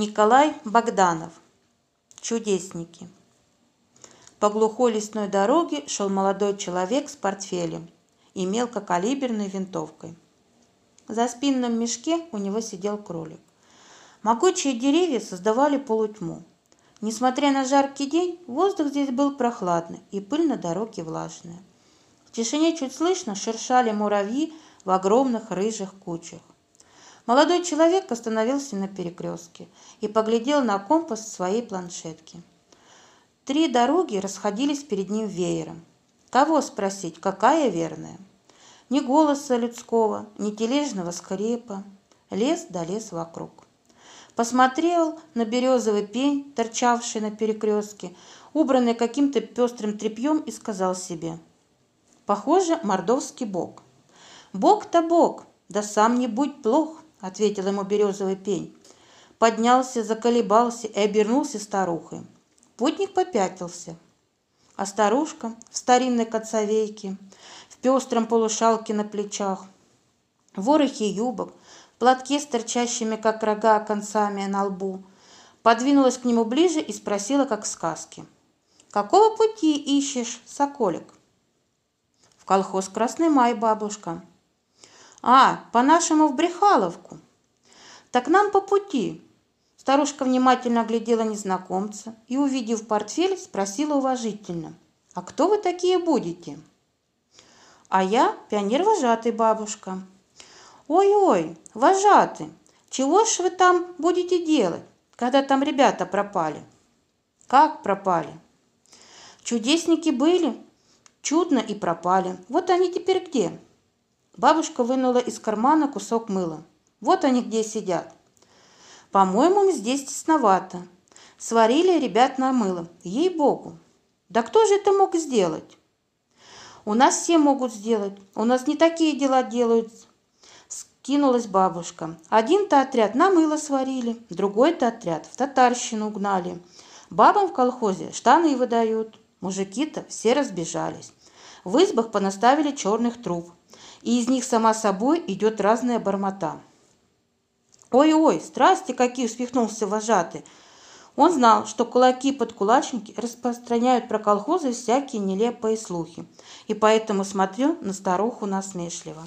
Николай Богданов. Чудесники. По глухой лесной дороге шел молодой человек с портфелем и мелкокалиберной винтовкой. За спинном мешке у него сидел кролик. Могучие деревья создавали полутьму. Несмотря на жаркий день, воздух здесь был прохладный и пыль на дороге влажная. В тишине чуть слышно шершали муравьи в огромных рыжих кучах. Молодой человек остановился на перекрестке и поглядел на компас своей планшетки. Три дороги расходились перед ним веером. Кого спросить, какая верная? Ни голоса людского, ни тележного скрепа. Лес да лес вокруг. Посмотрел на березовый пень, торчавший на перекрестке, убранный каким-то пестрым тряпьем, и сказал себе. Похоже, мордовский бог. Бог-то бог, да сам не будь плох. — ответил ему березовый пень. Поднялся, заколебался и обернулся старухой. Путник попятился. А старушка в старинной коцовейке, в пестром полушалке на плечах, в ворохе юбок, платке с торчащими, как рога, концами на лбу, подвинулась к нему ближе и спросила, как в сказке. «Какого пути ищешь, соколик?» «В колхоз Красный Май, бабушка», а, по-нашему в Брехаловку. Так нам по пути. Старушка внимательно оглядела незнакомца и, увидев портфель, спросила уважительно. А кто вы такие будете? А я пионер-вожатый, бабушка. Ой-ой, вожатый, чего ж вы там будете делать, когда там ребята пропали? Как пропали? Чудесники были, чудно и пропали. Вот они теперь где? Бабушка вынула из кармана кусок мыла. Вот они где сидят. По-моему, здесь тесновато. Сварили ребят на мыло. Ей-богу. Да кто же это мог сделать? У нас все могут сделать. У нас не такие дела делают. Скинулась бабушка. Один-то отряд на мыло сварили, другой-то отряд в татарщину угнали. Бабам в колхозе штаны выдают. Мужики-то все разбежались. В избах понаставили черных труб и из них сама собой идет разная бормота. «Ой-ой, страсти какие!» – усмехнулся вожатый. Он знал, что кулаки-подкулачники распространяют про колхозы всякие нелепые слухи, и поэтому смотрел на старуху насмешливо.